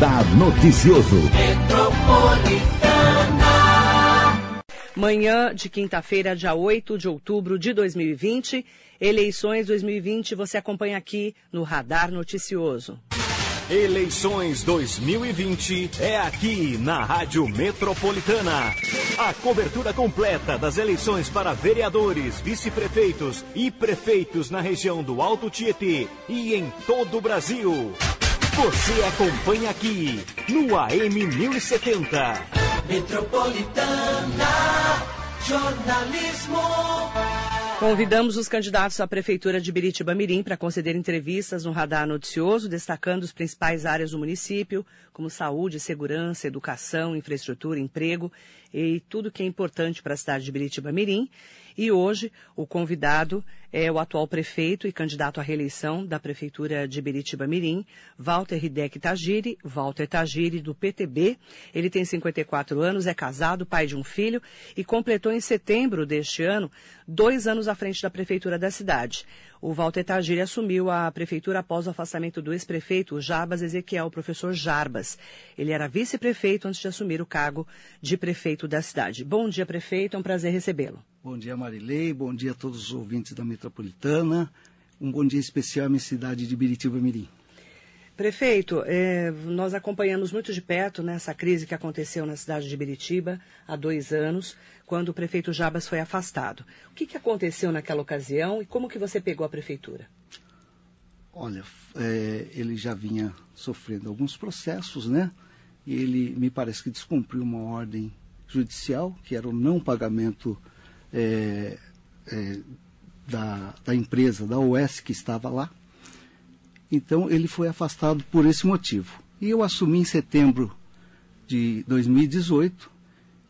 Radar Noticioso. Manhã de quinta-feira, dia 8 de outubro de 2020. Eleições 2020, você acompanha aqui no Radar Noticioso. Eleições 2020 é aqui na Rádio Metropolitana. A cobertura completa das eleições para vereadores, vice-prefeitos e prefeitos na região do Alto Tietê e em todo o Brasil. Você acompanha aqui no AM 1070. Metropolitana Jornalismo. Convidamos os candidatos à Prefeitura de Biritiba Mirim para conceder entrevistas no Radar Noticioso, destacando as principais áreas do município, como saúde, segurança, educação, infraestrutura, emprego e tudo que é importante para a cidade de Biritiba Mirim. E hoje o convidado é o atual prefeito e candidato à reeleição da Prefeitura de Biritiba Mirim, Walter Hidek Tagiri, Walter Tagiri, do PTB. Ele tem 54 anos, é casado, pai de um filho e completou em setembro deste ano dois anos à frente da Prefeitura da cidade. O Walter Tagiri assumiu a prefeitura após o afastamento do ex-prefeito Jarbas Ezequiel, o professor Jarbas. Ele era vice-prefeito antes de assumir o cargo de prefeito da cidade. Bom dia, prefeito, é um prazer recebê-lo. Bom dia, Marilei, bom dia a todos os ouvintes da Metropolitana. Um bom dia especial à minha cidade de Biritiba Mirim. Prefeito, eh, nós acompanhamos muito de perto nessa crise que aconteceu na cidade de Biritiba há dois anos, quando o prefeito Jabas foi afastado. O que, que aconteceu naquela ocasião e como que você pegou a prefeitura? Olha, é, ele já vinha sofrendo alguns processos, né? E ele me parece que descumpriu uma ordem judicial, que era o não pagamento é, é, da, da empresa, da OS que estava lá. Então ele foi afastado por esse motivo. E eu assumi em setembro de 2018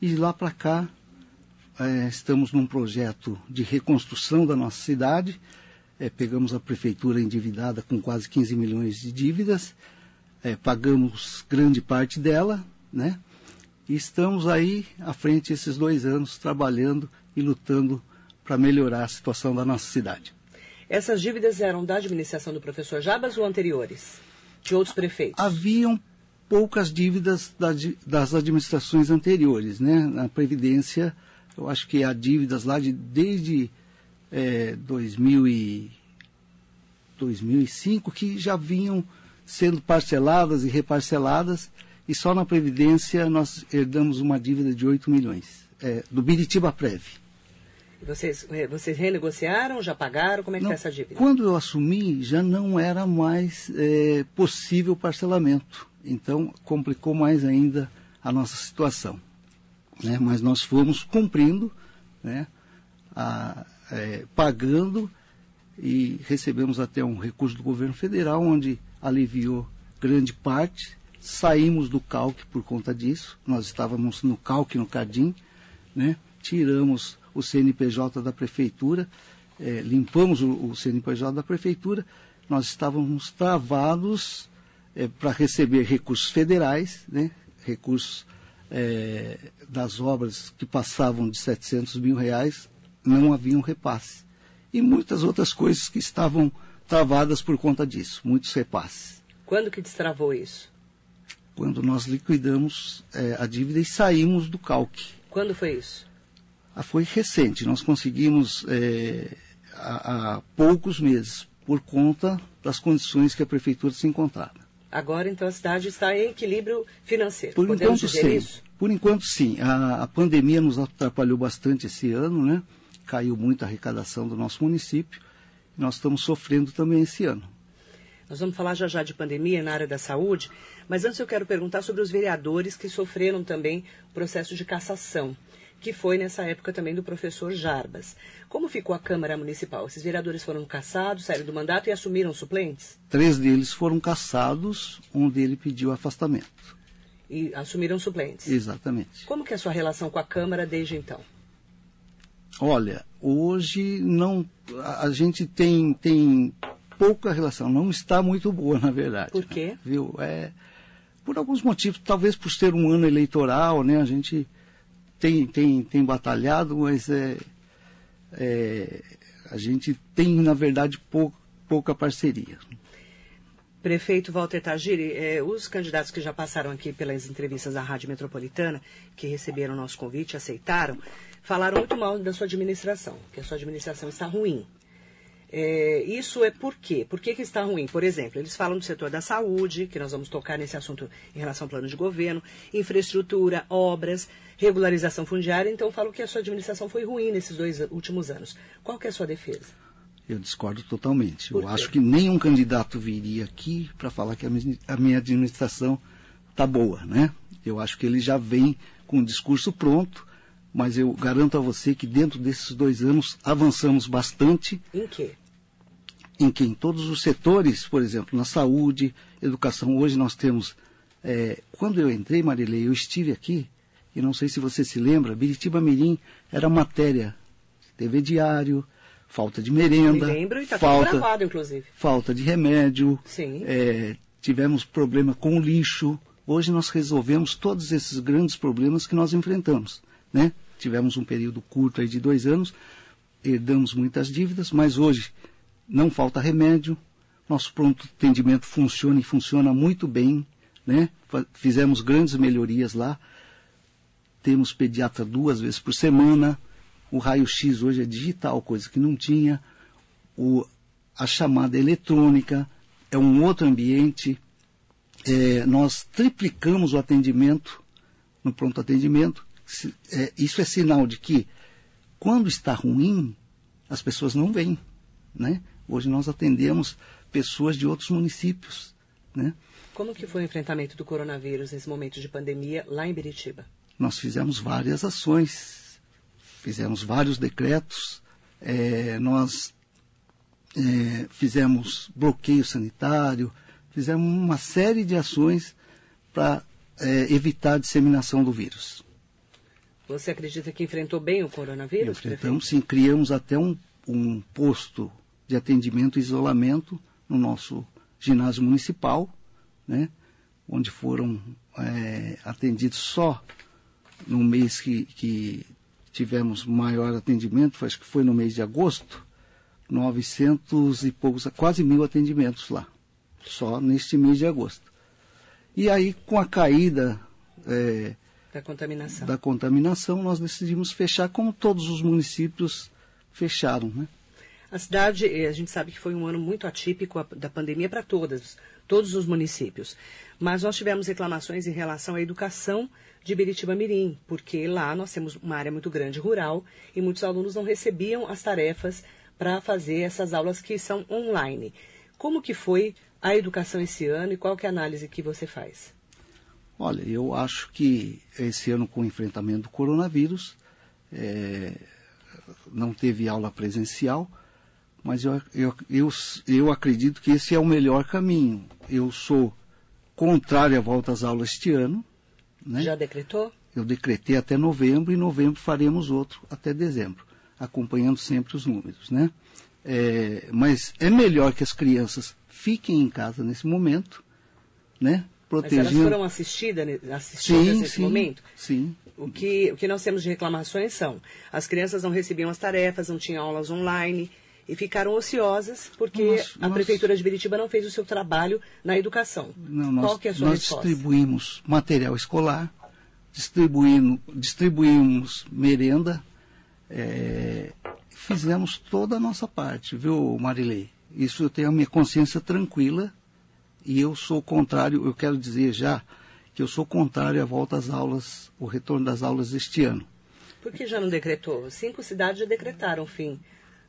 e de lá para cá é, estamos num projeto de reconstrução da nossa cidade. É, pegamos a prefeitura endividada com quase 15 milhões de dívidas, é, pagamos grande parte dela, né? E estamos aí à frente esses dois anos trabalhando e lutando para melhorar a situação da nossa cidade. Essas dívidas eram da administração do professor Jabas ou anteriores? De outros prefeitos? Haviam poucas dívidas das administrações anteriores, né? Na Previdência, eu acho que há dívidas lá de desde é, 2000 e 2005 que já vinham sendo parceladas e reparceladas e só na Previdência nós herdamos uma dívida de 8 milhões, é, do Biritiba Prev. Vocês, eh, vocês renegociaram, já pagaram? Como é que está essa dívida? Quando eu assumi, já não era mais é, possível parcelamento. Então, complicou mais ainda a nossa situação. Né? Mas nós fomos cumprindo, né? a, é, pagando e recebemos até um recurso do governo federal, onde aliviou grande parte. Saímos do calque por conta disso. Nós estávamos no calque, no Cardim, né? tiramos o CNPJ da prefeitura, é, limpamos o, o, CNPJ da prefeitura, nós estávamos travados é, para receber recursos federais, né, recursos é, das obras que passavam de 700 mil reais, não haviam repasse. E muitas outras coisas que estavam travadas por conta disso, muitos repasses. Quando que destravou isso? Quando nós liquidamos a dívida e saímos do calque. Quando foi isso? Ah, foi recente. Nós conseguimos é, há, há, poucos meses, por conta das condições que a prefeitura se encontrava. Agora, então, a cidade está em equilíbrio financeiro. Por Podemos enquanto, sim. isso? Por enquanto, sim. A, a pandemia nos atrapalhou bastante esse ano, né? Caiu muito a arrecadação do nosso município. Nós estamos sofrendo também esse ano. Nós vamos falar já já de pandemia na área da saúde, mas antes eu quero perguntar sobre os vereadores que sofreram também o processo de cassação que foi nessa época também do professor Jarbas. Como ficou a Câmara Municipal? Esses vereadores foram cassados, saíram do mandato e assumiram suplentes? Três deles foram cassados, um deles pediu afastamento. E assumiram suplentes? Exatamente. Como que é a sua relação com a Câmara desde então? Olha, hoje não a, a gente tem, tem pouca relação, não está muito boa, na verdade. Por quê? Né? Viu? É, por alguns motivos, talvez por ser um ano eleitoral, né? A gente tem, tem, tem batalhado, mas é, é, a gente tem, na verdade, pou, pouca parceria. Prefeito Walter Tagiri, eh, os candidatos que já passaram aqui pelas entrevistas da Rádio Metropolitana, que receberam nosso convite, aceitaram, falaram muito mal da sua administração, que a sua administração está ruim. É, isso é por quê? Por que, que está ruim? Por exemplo, eles falam do setor da saúde, que nós vamos tocar nesse assunto em relação ao plano de governo, infraestrutura, obras, regularização fundiária, então falam que a sua administração foi ruim nesses dois últimos anos. Qual que é a sua defesa? Eu discordo totalmente. Eu acho que nenhum candidato viria aqui para falar que a minha administração está boa, né? Eu acho que ele já vem com o discurso pronto mas eu garanto a você que dentro desses dois anos avançamos bastante. Em quê? Em que em todos os setores, por exemplo, na saúde, educação, hoje nós temos. É, quando eu entrei, Marilei, eu estive aqui, e não sei se você se lembra, Biritiba Mirim era matéria, TV diário, falta de merenda. Me lembro e está falta, gravado, inclusive. Falta de remédio. Sim. É, tivemos problema com o lixo. Hoje nós resolvemos todos esses grandes problemas que nós enfrentamos né? Tivemos um período curto aí de dois anos, herdamos muitas dívidas, mas hoje não falta remédio, nosso pronto atendimento funciona e funciona muito bem, né? Fizemos grandes melhorias lá, temos pediatra duas vezes por semana, o raio-x hoje é digital, coisa que não tinha, o, a chamada eletrônica é um outro ambiente, é, nós triplicamos o atendimento no pronto atendimento, é, isso é sinal de que quando está ruim, as pessoas não vêm. Né? Hoje nós atendemos pessoas de outros municípios. Né? Como que foi o enfrentamento do coronavírus nesse momento de pandemia lá em Biritiba? Nós fizemos várias ações, fizemos vários decretos, é, nós é, fizemos bloqueio sanitário, fizemos uma série de ações para é, evitar a disseminação do vírus. Você acredita que enfrentou bem o coronavírus? Enfrentamos, sim. Criamos até um, um posto de atendimento e isolamento no nosso ginásio municipal, né, onde foram é, atendidos só no mês que, que tivemos maior atendimento, acho que foi no mês de agosto, 900 e poucos, quase mil atendimentos lá, só neste mês de agosto. E aí, com a caída é, da contaminação. Da contaminação, nós decidimos fechar, como todos os municípios fecharam. Né? A cidade, eh, a gente sabe que foi um ano muito atípico da pandemia para todas, todos os municípios. Mas nós tivemos reclamações em relação à educação de Biritiba Mirim, porque lá nós temos uma área muito grande rural e muitos alunos não recebiam as tarefas para fazer essas aulas que são online. Como que foi a educação esse ano e qual que é a análise que você faz? Olha, eu acho que esse ano, com o enfrentamento do coronavírus, é, não teve aula presencial, mas eu, eu, eu, eu acredito que esse é o melhor caminho. Eu sou contrário à volta às aulas este ano. Né? Já decretou? Eu decretei até novembro e em novembro faremos outro até dezembro, acompanhando sempre os números. Né? É, mas é melhor que as crianças fiquem em casa nesse momento, né? protegindo. Mas elas foram assistidas, assistidas sim, nesse sim, momento? Sim. O que, o que nós temos de reclamações são as crianças não recebiam as tarefas, não tinham aulas online e ficaram ociosas porque nós, a nós... Prefeitura de Biritiba não fez o seu trabalho na educação. Não, nós, Qual que é a sua nós resposta? distribuímos material escolar, distribuímos, distribuímos merenda, é, fizemos toda a nossa parte, viu, Marilei? Isso eu tenho a minha consciência tranquila e eu sou contrário, eu quero dizer já que eu sou contrário à volta às aulas, o retorno das aulas este ano. Por que já não decretou? Cinco cidades já decretaram fim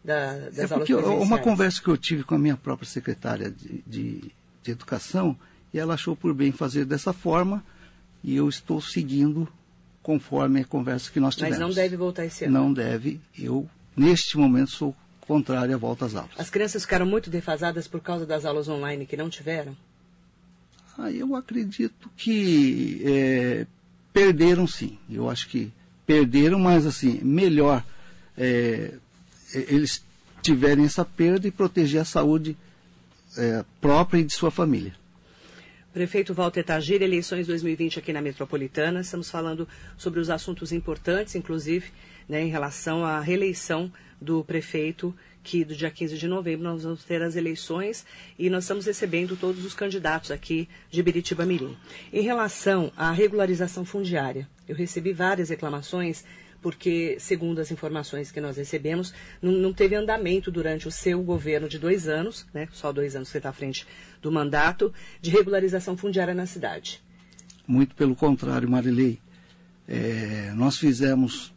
da, das é aulas presenciais. Uma conversa que eu tive com a minha própria secretária de, de, de Educação, e ela achou por bem fazer dessa forma, e eu estou seguindo conforme a conversa que nós tivemos. Mas não deve voltar esse ano? Não deve. Eu, neste momento, sou contrária à volta às aulas. As crianças ficaram muito defasadas por causa das aulas online que não tiveram? Ah, eu acredito que é, perderam sim. Eu acho que perderam, mas assim, melhor é, eles tiverem essa perda e proteger a saúde é, própria e de sua família. Prefeito Walter Tagir, eleições 2020 aqui na Metropolitana. Estamos falando sobre os assuntos importantes, inclusive, né, em relação à reeleição do prefeito, que do dia 15 de novembro nós vamos ter as eleições e nós estamos recebendo todos os candidatos aqui de Biritiba Mirim. Em relação à regularização fundiária, eu recebi várias reclamações porque, segundo as informações que nós recebemos, não, não teve andamento durante o seu governo de dois anos, né, só dois anos que está à frente do mandato, de regularização fundiária na cidade. Muito pelo contrário, Marilei. É, nós fizemos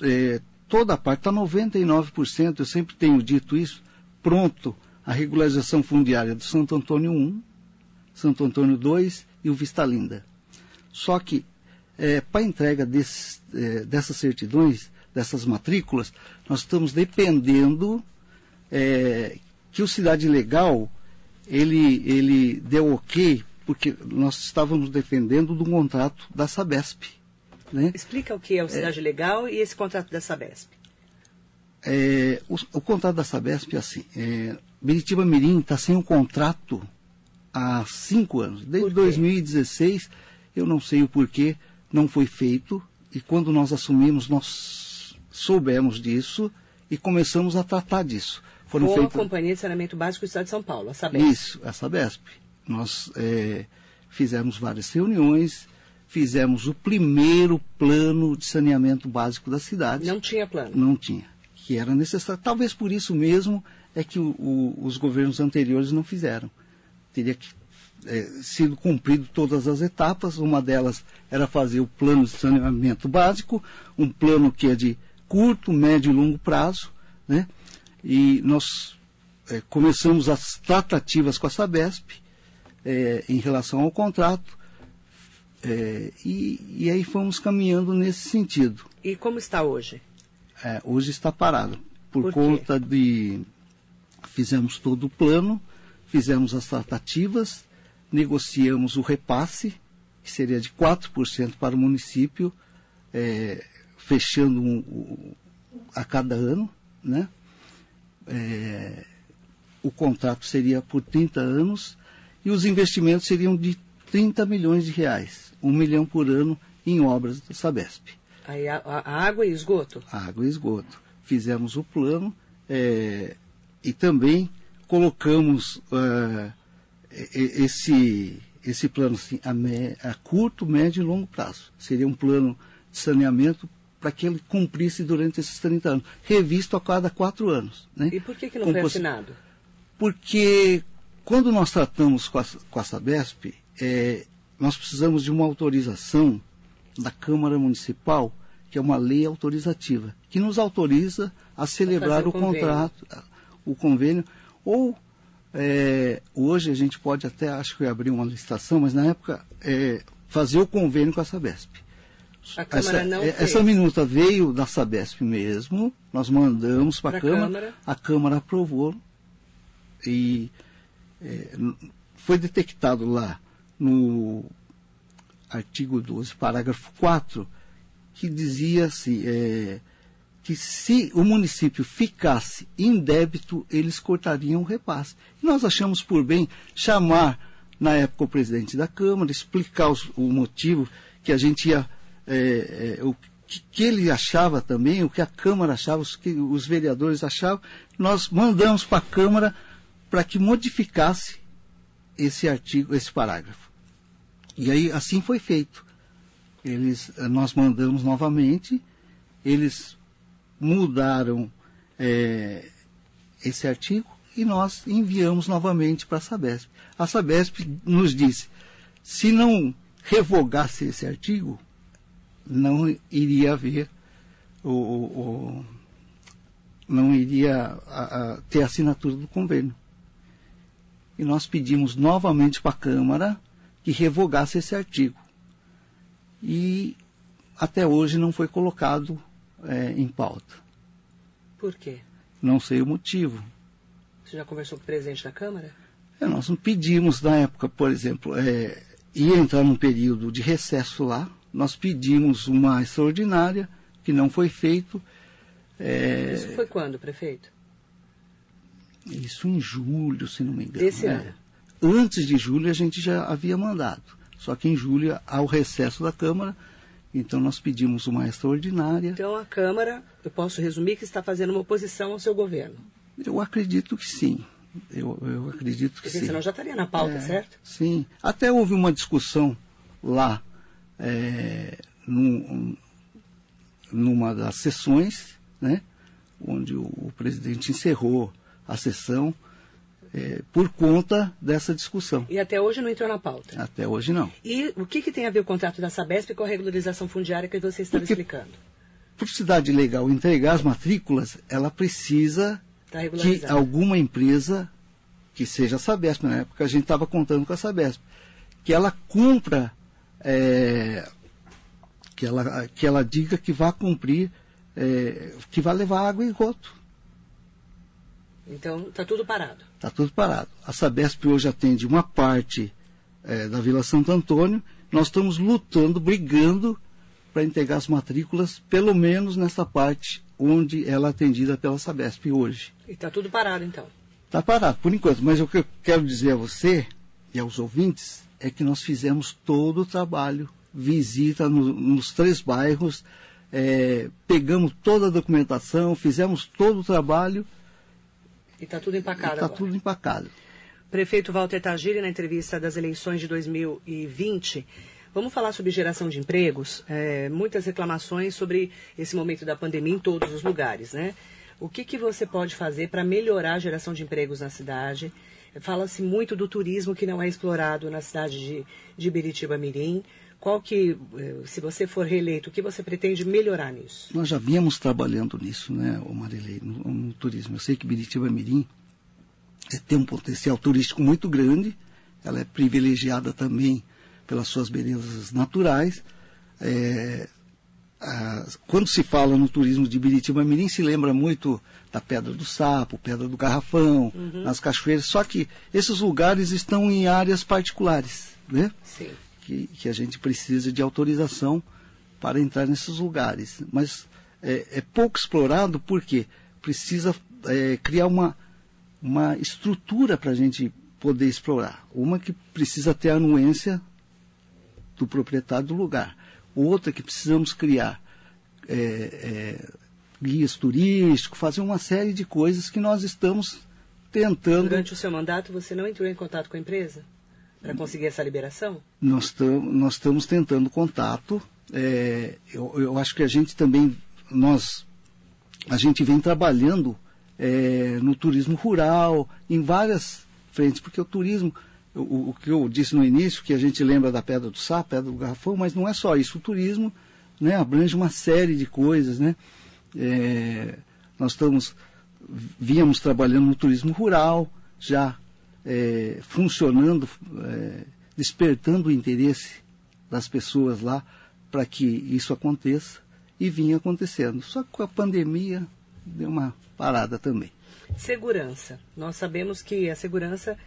é, toda a parte, está 99%, eu sempre tenho dito isso, pronto a regularização fundiária do Santo Antônio 1, Santo Antônio 2 e o Vista Linda. Só que é, para a entrega desse, é, dessas certidões, dessas matrículas, nós estamos dependendo é, que o Cidade Legal ele, ele deu ok, porque nós estávamos dependendo do contrato da Sabesp. Né? Explica o que é o Cidade Legal e esse contrato da Sabesp. É, o, o, contrato da Sabesp é assim. É, Biritiba Mirim está sem um contrato há cinco anos. Desde 2016, eu não sei o porquê, não foi feito e quando nós assumimos, nós soubemos disso e começamos a tratar disso. Foram Com feitas... a Companhia de Saneamento Básico do Estado de São Paulo, a Sabesp. Isso, a Sabesp. Nós é, fizemos várias reuniões, fizemos o primeiro plano de saneamento básico da cidade. Não tinha plano? Não tinha. Que era necessário. Talvez por isso mesmo é que o, o, os governos anteriores não fizeram. Teria que é, sido cumprido todas as etapas. Uma delas era fazer o plano de saneamento básico, um plano que é de curto, médio e longo prazo, né? E nós é, começamos as tratativas com a Sabesp é, em relação ao contrato é, e, e, aí fomos caminhando nesse sentido. E como está hoje? É, hoje está parado por, por conta de fizemos todo o plano, fizemos as tratativas negociamos o repasse, que seria de 4% para o município, é, fechando um, um, a cada ano, né? É, o contrato seria por 30 anos e os investimentos seriam de 30 milhões de reais, um milhão por ano em obras da Sabesp. Aí a, a água e esgoto? A água e esgoto. Fizemos o plano é, e também colocamos uh, esse, esse plano assim, a, a, curto, médio e longo prazo. Seria um plano de saneamento para que ele cumprisse durante esses 30 anos, revisto a cada quatro anos. Né? E por que, que não foi assinado? Porque quando nós tratamos com a, com a Sabesp, é, nós precisamos de uma autorização da Câmara Municipal, que é uma lei autorizativa, que nos autoriza a celebrar o contrato, o convênio, ou é, hoje a gente pode até, acho que abrir uma licitação, mas na época é, fazer o convênio com a Sabesp. A Câmara essa, não é, essa minuta veio da Sabesp mesmo, nós mandamos para a Câmara, Câmara, a Câmara aprovou e é, foi detectado lá no artigo 12, parágrafo 4, que dizia assim, é, que se o município ficasse em débito, eles cortariam o repasse. Nós achamos por bem chamar, na época, o presidente da Câmara, explicar os, o motivo que a gente ia. É, é, o que, que, ele achava também, o que a Câmara achava, os que os vereadores achavam. Nós mandamos para a Câmara para que modificasse esse artigo, esse parágrafo. E aí assim foi feito. Eles, nós mandamos novamente, eles mudaram é, esse artigo e nós enviamos novamente para a Sabesp. A Sabesp nos disse, se não revogasse esse artigo, não iria haver o, o, o não iria a, a, ter assinatura do convênio. E nós pedimos novamente para a Câmara que revogasse esse artigo. E até hoje não foi colocado é, em pauta. Por quê? Não sei o motivo. Você já conversou com o presidente da Câmara? É, nós não pedimos, na época, por exemplo, é, ia entrar num período de recesso lá, nós pedimos uma extraordinária, que não foi feito. É, Isso foi quando, prefeito? Isso em julho, se não me engano. Desse né? ano? antes de julho a gente já havia mandado. Só que em julho há o recesso da Câmara, então nós pedimos uma extraordinária. Então a Câmara, eu posso resumir que está fazendo uma oposição ao seu governo. Eu acredito que sim. Eu, eu acredito que Porque sim. senão já estaria na pauta, É, certo? Sim. Até houve uma discussão lá é, num- numa das sessões, né, onde o, o presidente encerrou a sessão é, por conta dessa discussão. E até hoje não entrou na pauta. Até hoje não. E o que, que tem a ver o contrato da Sabesp com a regularização fundiária que você estava Porque- explicando? Por cidade legal entregar as matrículas, ela precisa Está que alguma empresa, que seja a Sabesp, na época a gente estava contando com a Sabesp, que ela cumpra, é, que, ela, que ela diga que vai cumprir, é, que vai levar água e esgoto. Então está tudo parado. Está tudo parado. A Sabesp hoje atende uma parte é, da Vila Santo Antônio. Nós estamos lutando, brigando para entregar as matrículas, pelo menos nessa parte onde ela é atendida pela Sabesp hoje. E está tudo parado então. Está parado, por enquanto. Mas o que eu quero dizer a você e aos ouvintes é que nós fizemos todo o trabalho, visita no- nos três bairros, é, pegamos toda a documentação, fizemos todo o trabalho E está tudo empacado está tudo empacado. Prefeito Walter Tagiri, na entrevista das eleições de 2020, vamos falar sobre geração de empregos. É, muitas reclamações sobre esse momento da pandemia em todos os lugares, né? O que, que você pode fazer para melhorar a geração de empregos na cidade? Fala-se muito do turismo que não é explorado na cidade de, de Biritiba Mirim. Qual que, eh, se você for reeleito, o que você pretende melhorar nisso? Nós já viemos trabalhando nisso, né, o Marilei, no, no turismo. Eu sei que Biritiba Mirim é, tem um potencial turístico muito grande, ela é privilegiada também pelas suas belezas naturais. É, a- quando se fala no turismo de Biritiba Mirim, se lembra muito da Pedra do Sapo, Pedra do Garrafão, nas cachoeiras, só que esses lugares estão em áreas particulares, né? Sim. Que, que a gente precisa de autorização para entrar nesses lugares. Mas é, é pouco explorado porque precisa é, criar uma, uma estrutura para a gente poder explorar. Uma que precisa ter a anuência do proprietário do lugar. Outra que precisamos criar é, é, guias turísticos, fazer uma série de coisas que nós estamos tentando. Durante o seu mandato, você não entrou em contato com a empresa para conseguir essa liberação? Nós, nós estamos tentando contato. é, eu, eu acho que a gente também, nós, a gente vem trabalhando é, no turismo rural, em várias frentes, porque o turismo, o, o- que eu disse no início, que a gente lembra da Pedra do Sá, Pedra do Garrafão, mas não é só isso. O turismo né, abrange uma série de coisas. Né? É, nós estamos, víamos trabalhando no turismo rural, já é, funcionando, é, despertando o interesse das pessoas lá para que isso aconteça e vinha acontecendo. Só que com a pandemia deu uma parada também. Segurança. Nós sabemos que a segurança,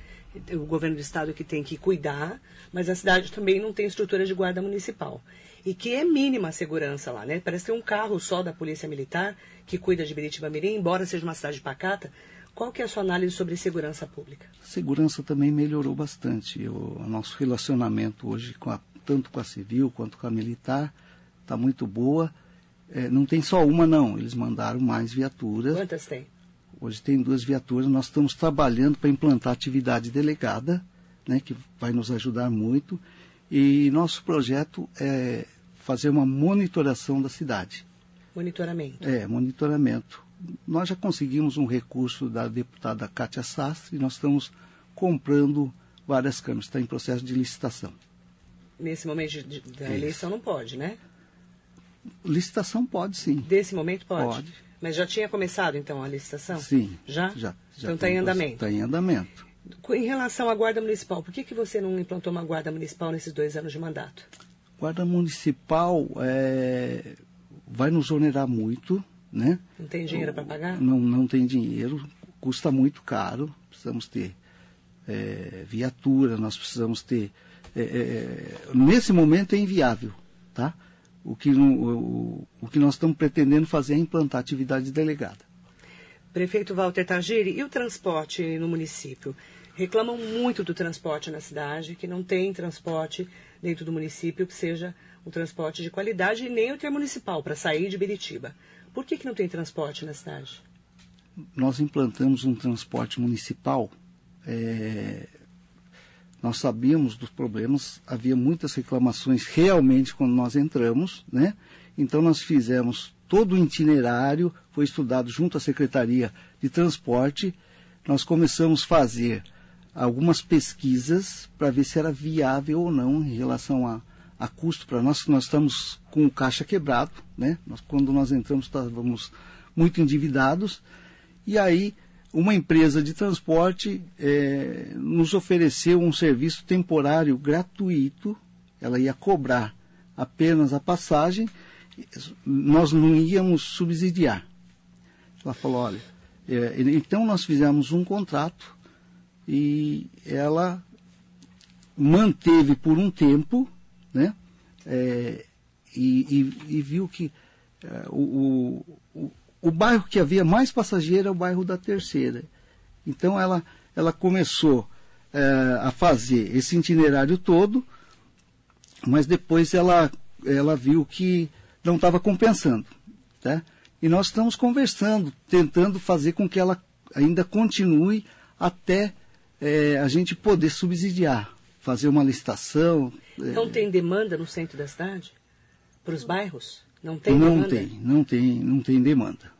o governo do estado que tem que cuidar, mas a cidade também não tem estrutura de guarda municipal. E que é mínima a segurança lá, né? Parece ter um carro só da Polícia Militar que cuida de Biritiba Mirim, embora seja uma cidade pacata. Qual que é a sua análise sobre segurança pública? Segurança também melhorou bastante. O, o nosso relacionamento hoje, com a- tanto com a civil quanto com a militar, está muito boa. É, não tem só uma, não. Eles mandaram mais viaturas. Quantas tem? Hoje tem duas viaturas. Nós estamos trabalhando para implantar atividade delegada, né, que vai nos ajudar muito. E nosso projeto é fazer uma monitoração da cidade. Monitoramento. É, monitoramento. Nós já conseguimos um recurso da deputada Kátia Sastre e nós estamos comprando várias câmeras. Está em processo de licitação. Nesse momento de- de- da Isso. eleição não pode, né? Licitação pode sim. Desse momento pode. Pode. Mas já tinha começado então a licitação? Sim. Já? Já. já então está tem em andamento. Está em andamento. Em relação à guarda municipal, por que, que você não implantou uma guarda municipal nesses dois anos de mandato? Guarda municipal é, vai nos onerar muito, né? Não tem dinheiro para pagar? Não, não tem dinheiro, custa muito caro, precisamos ter é, viatura, nós precisamos ter. é, é, nesse momento é inviável, tá? O que, o, o que nós estamos pretendendo fazer é implantar atividade delegada. Prefeito Walter Tagiri, e o transporte no município? reclamam muito do transporte na cidade, que não tem transporte dentro do município que seja um transporte de qualidade e nem o intermunicipal para sair de Biritiba. Por que, que não tem transporte na cidade? Nós implantamos um transporte municipal. É, nós sabíamos dos problemas, havia muitas reclamações realmente quando nós entramos, né? Então nós fizemos todo o itinerário, foi estudado junto à Secretaria de Transporte. Nós começamos a fazer algumas pesquisas para ver se era viável ou não em relação a, a custo para nós, que nós estamos com o caixa quebrado, né? Nós, quando nós entramos estávamos muito endividados e aí uma empresa de transporte é, nos ofereceu um serviço temporário gratuito, ela ia cobrar apenas a passagem, nós não íamos subsidiar. Ela falou, olha, é, então nós fizemos um contrato e ela manteve por um tempo? É, e, e, e, viu que é, o, o, o bairro que havia mais passageiro é o bairro da Terceira. Então ela, ela começou é, a fazer esse itinerário todo, mas depois ela, ela viu que não estava compensando. Tá? E nós estamos conversando, tentando fazer com que ela ainda continue até é, a gente poder subsidiar, fazer uma licitação. É. Não é... tem demanda no centro da cidade? Para os bairros? Não tem não demanda? Tem, não tem, não tem demanda.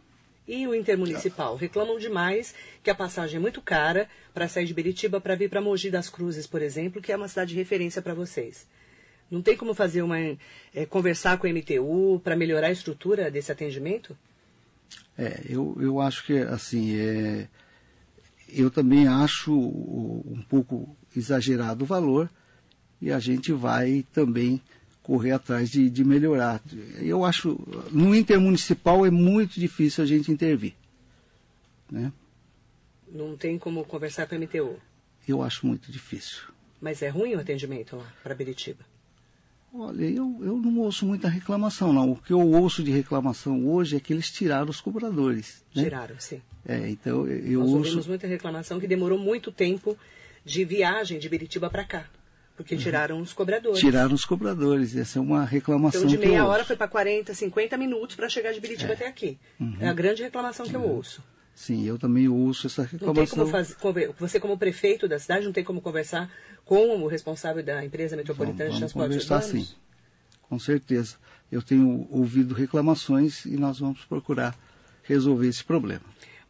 E o intermunicipal? Reclamam demais que a passagem é muito cara para sair de Beritiba para vir para Mogi das Cruzes, por exemplo, que é uma cidade de referência para vocês. Não tem como fazer uma é, conversar com o MTU para melhorar a estrutura desse atendimento? É, eu, eu acho que assim é, eu também acho um pouco exagerado o valor e a gente vai também correr atrás de, de melhorar. Eu acho, no intermunicipal é muito difícil a gente intervir. Né? Não tem como conversar com a MTU? Eu acho muito difícil. Mas é ruim o atendimento lá para Beritiba? Olha, eu, eu não ouço muita reclamação, não. O que eu ouço de reclamação hoje é que eles tiraram os cobradores. Né? Tiraram, sim. É, então eu Nós ouço... ouvimos muita reclamação que demorou muito tempo de viagem de Biritiba para cá. Porque uhum. tiraram uhum. os cobradores. Tiraram os cobradores. Essa é uma reclamação então, de meia hora foi para 40, 50 minutos para chegar de Biritiba é. até aqui. Uhum. É a grande reclamação que eu uhum. ouço. Sim, eu também ouço essa reclamação. Não tem como fazer, você como prefeito da cidade não tem como conversar com o responsável da empresa metropolitana vamos, de transporte conversar, urbanos? Sim, com certeza. Eu tenho ouvido reclamações e nós vamos procurar resolver esse problema.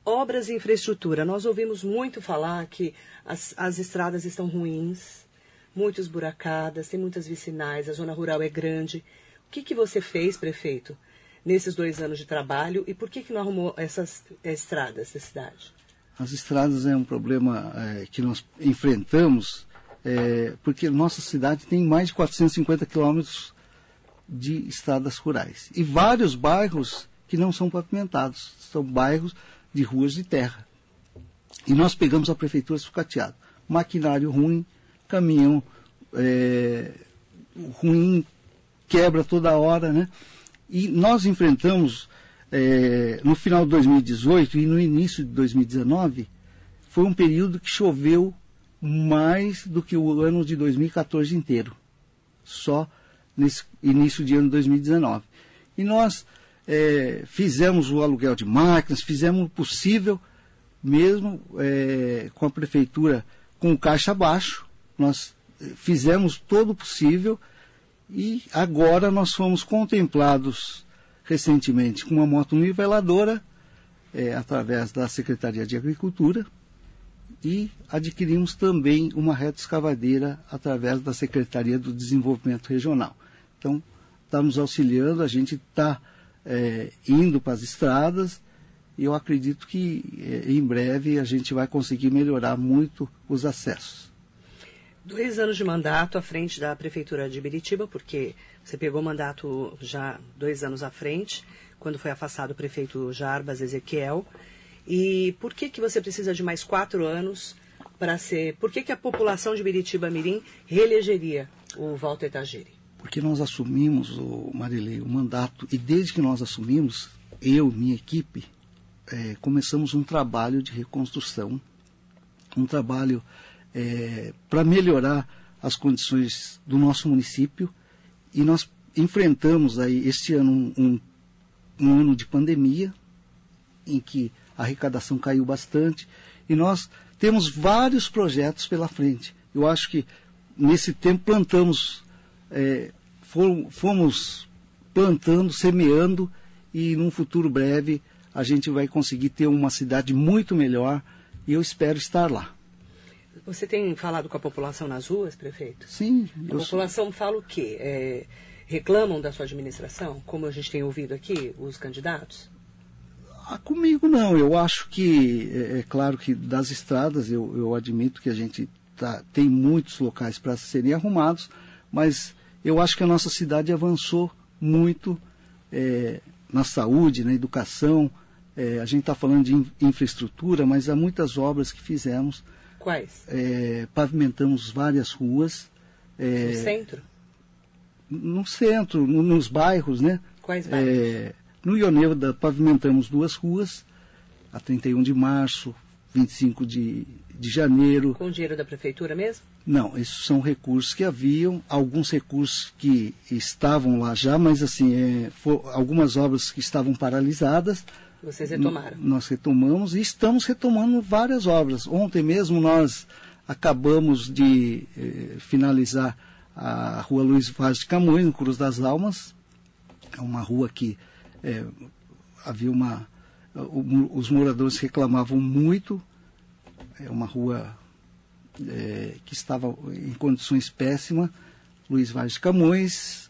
Obras e infraestrutura. Nós ouvimos muito falar que as, as estradas estão ruins, muito esburacadas, tem muitas vicinais, a zona rural é grande. O que, que você fez, prefeito, nesses dois anos de trabalho e por que, que não arrumou essas estradas da cidade? As estradas é um problema é, que nós enfrentamos é, porque nossa cidade tem mais de 450 quilômetros de estradas rurais e vários bairros que não são pavimentados, são bairros de ruas de terra. E nós pegamos a prefeitura sucateado. Maquinário ruim, caminhão é, ruim, quebra toda hora, né? E nós enfrentamos, é, no final de 2018 e no início de 2019, foi um período que choveu mais do que o ano de 2014 inteiro. Só nesse início de ano de 2019. E nós é, fizemos o aluguel de máquinas, fizemos o possível, mesmo é, com a prefeitura com o caixa baixo, nós é, fizemos todo o possível e agora nós fomos contemplados recentemente com uma moto niveladora é, através da Secretaria de Agricultura e adquirimos também uma reta escavadeira através da Secretaria do Desenvolvimento Regional. Então, está nos auxiliando, a gente está é, indo para as estradas e eu acredito que é, em breve a gente vai conseguir melhorar muito os acessos. Dois anos de mandato à frente da Prefeitura de Biritiba, porque você pegou o mandato já dois anos à frente, quando foi afastado o prefeito Jarbas Ezequiel. E por que, que você precisa de mais quatro anos para ser. Por que, que a população de Biritiba Mirim reelegeria o Walter Tagiri? porque nós assumimos, o Marilei, o mandato, e desde que nós assumimos, eu, minha equipe, é, começamos um trabalho de reconstrução, um trabalho é, para melhorar as condições do nosso município e nós enfrentamos aí este ano um, um, ano de pandemia em que a arrecadação caiu bastante e nós temos vários projetos pela frente. Eu acho que nesse tempo plantamos, é, fomos plantando, semeando e num futuro breve a gente vai conseguir ter uma cidade muito melhor e eu espero estar lá. Você tem falado com a população nas ruas, prefeito? Sim. A população sou... fala o quê? É, reclamam da sua administração, como a gente tem ouvido aqui, os candidatos? Ah, comigo não. Eu acho que, é, é claro que das estradas, eu, eu admito que a gente tá, tem muitos locais para serem arrumados, mas eu acho que a nossa cidade avançou muito é, na saúde, na educação. É, a gente está falando de infraestrutura, mas há muitas obras que fizemos. Quais? É, pavimentamos várias ruas. É, no centro? No centro, no, nos bairros, né? Quais bairros? É, no Ioneuda pavimentamos duas ruas, a 31 de março, 25 de, de janeiro. Com dinheiro da prefeitura mesmo? Não, esses são recursos que haviam, alguns recursos que estavam lá já, mas assim, é, for, algumas obras que estavam paralisadas. Vocês retomaram? Nós retomamos e estamos retomando várias obras. Ontem mesmo nós acabamos de eh, finalizar a rua Luiz Vaz de Camões, no Cruz das Almas. É uma rua que é, havia uma. os moradores reclamavam muito. É uma rua é, que estava em condições péssimas. Luiz Vaz de Camões,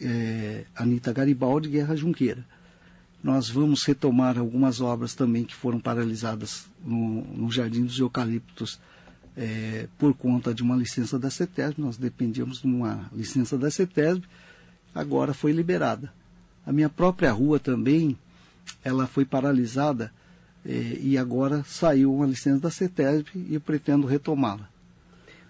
é, Anitta Garibaldi Guerra Junqueira. Nós vamos retomar algumas obras também que foram paralisadas no, no Jardim dos Eucaliptos é, por conta de uma licença da CETESB. Nós dependíamos de uma licença da CETESB, agora foi liberada. A minha própria rua também, ela foi paralisada eh, e agora saiu uma licença da CETESB e eu pretendo retomá-la.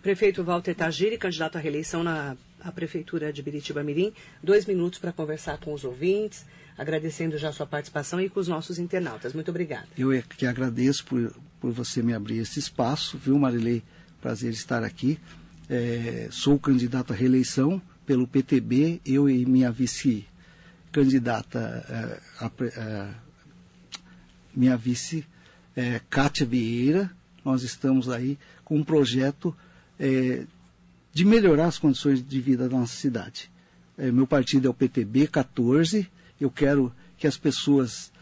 Prefeito Walter Tagiri, candidato à reeleição na a Prefeitura de Biritiba Mirim, dois minutos para conversar com os ouvintes, agradecendo já a sua participação e com os nossos internautas. Muito obrigada. Eu é que agradeço por, por você me abrir esse espaço, viu, Marilei? Prazer estar aqui. É, sou candidato à reeleição pelo PTB, eu e minha vice candidata, é, é, minha vice, é, Kátia Vieira. Nós estamos aí com um projeto é, de melhorar as condições de vida da nossa cidade. É, meu partido é o PTB 14. Eu quero que as pessoas,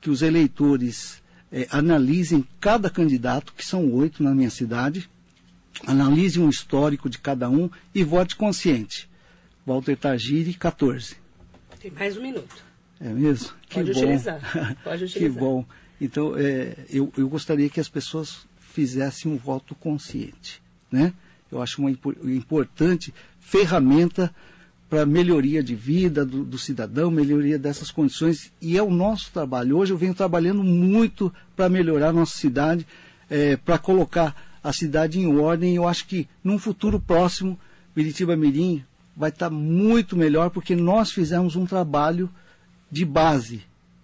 que os eleitores é, analisem cada candidato, que são oito na minha cidade, analisem um histórico de cada um e vote consciente. Walter Tagiri, 14. Tem mais um minuto. É mesmo? Que Pode bom. utilizar. Pode utilizar. que bom. Então, é, eu, eu gostaria que as pessoas fizessem um voto consciente. Né? Eu acho uma importante ferramenta para melhoria de vida do, do, cidadão, melhoria dessas condições. E é o nosso trabalho. Hoje eu venho trabalhando muito para melhorar a nossa cidade, é, para colocar a cidade em ordem. Eu acho que num futuro próximo, Biritiba Mirim vai estar tá muito melhor porque nós fizemos um trabalho de base,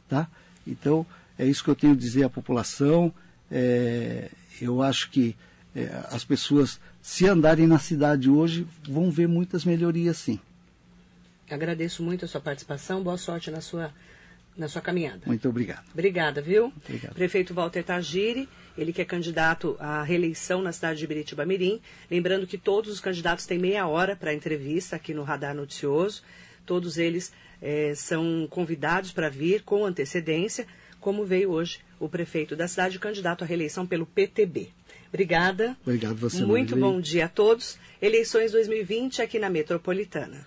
tá? Então, é isso que eu tenho a dizer à população. É, eu acho que é, as pessoas, se andarem na cidade hoje, vão ver muitas melhorias sim. Agradeço muito a sua participação. Boa sorte na sua, na sua caminhada. Muito obrigado. Obrigada, viu? Obrigado. Prefeito Walter Tagiri, ele que é candidato à reeleição na cidade de Biritiba Mirim. Lembrando que todos os candidatos têm meia hora para entrevista aqui no Radar Noticioso. Todos eles é, são convidados para vir com antecedência, como veio hoje o prefeito da cidade, candidato à reeleição pelo PTB. Obrigada. Obrigado você. Muito bom dia a todos. Eleições 2020 aqui na Metropolitana.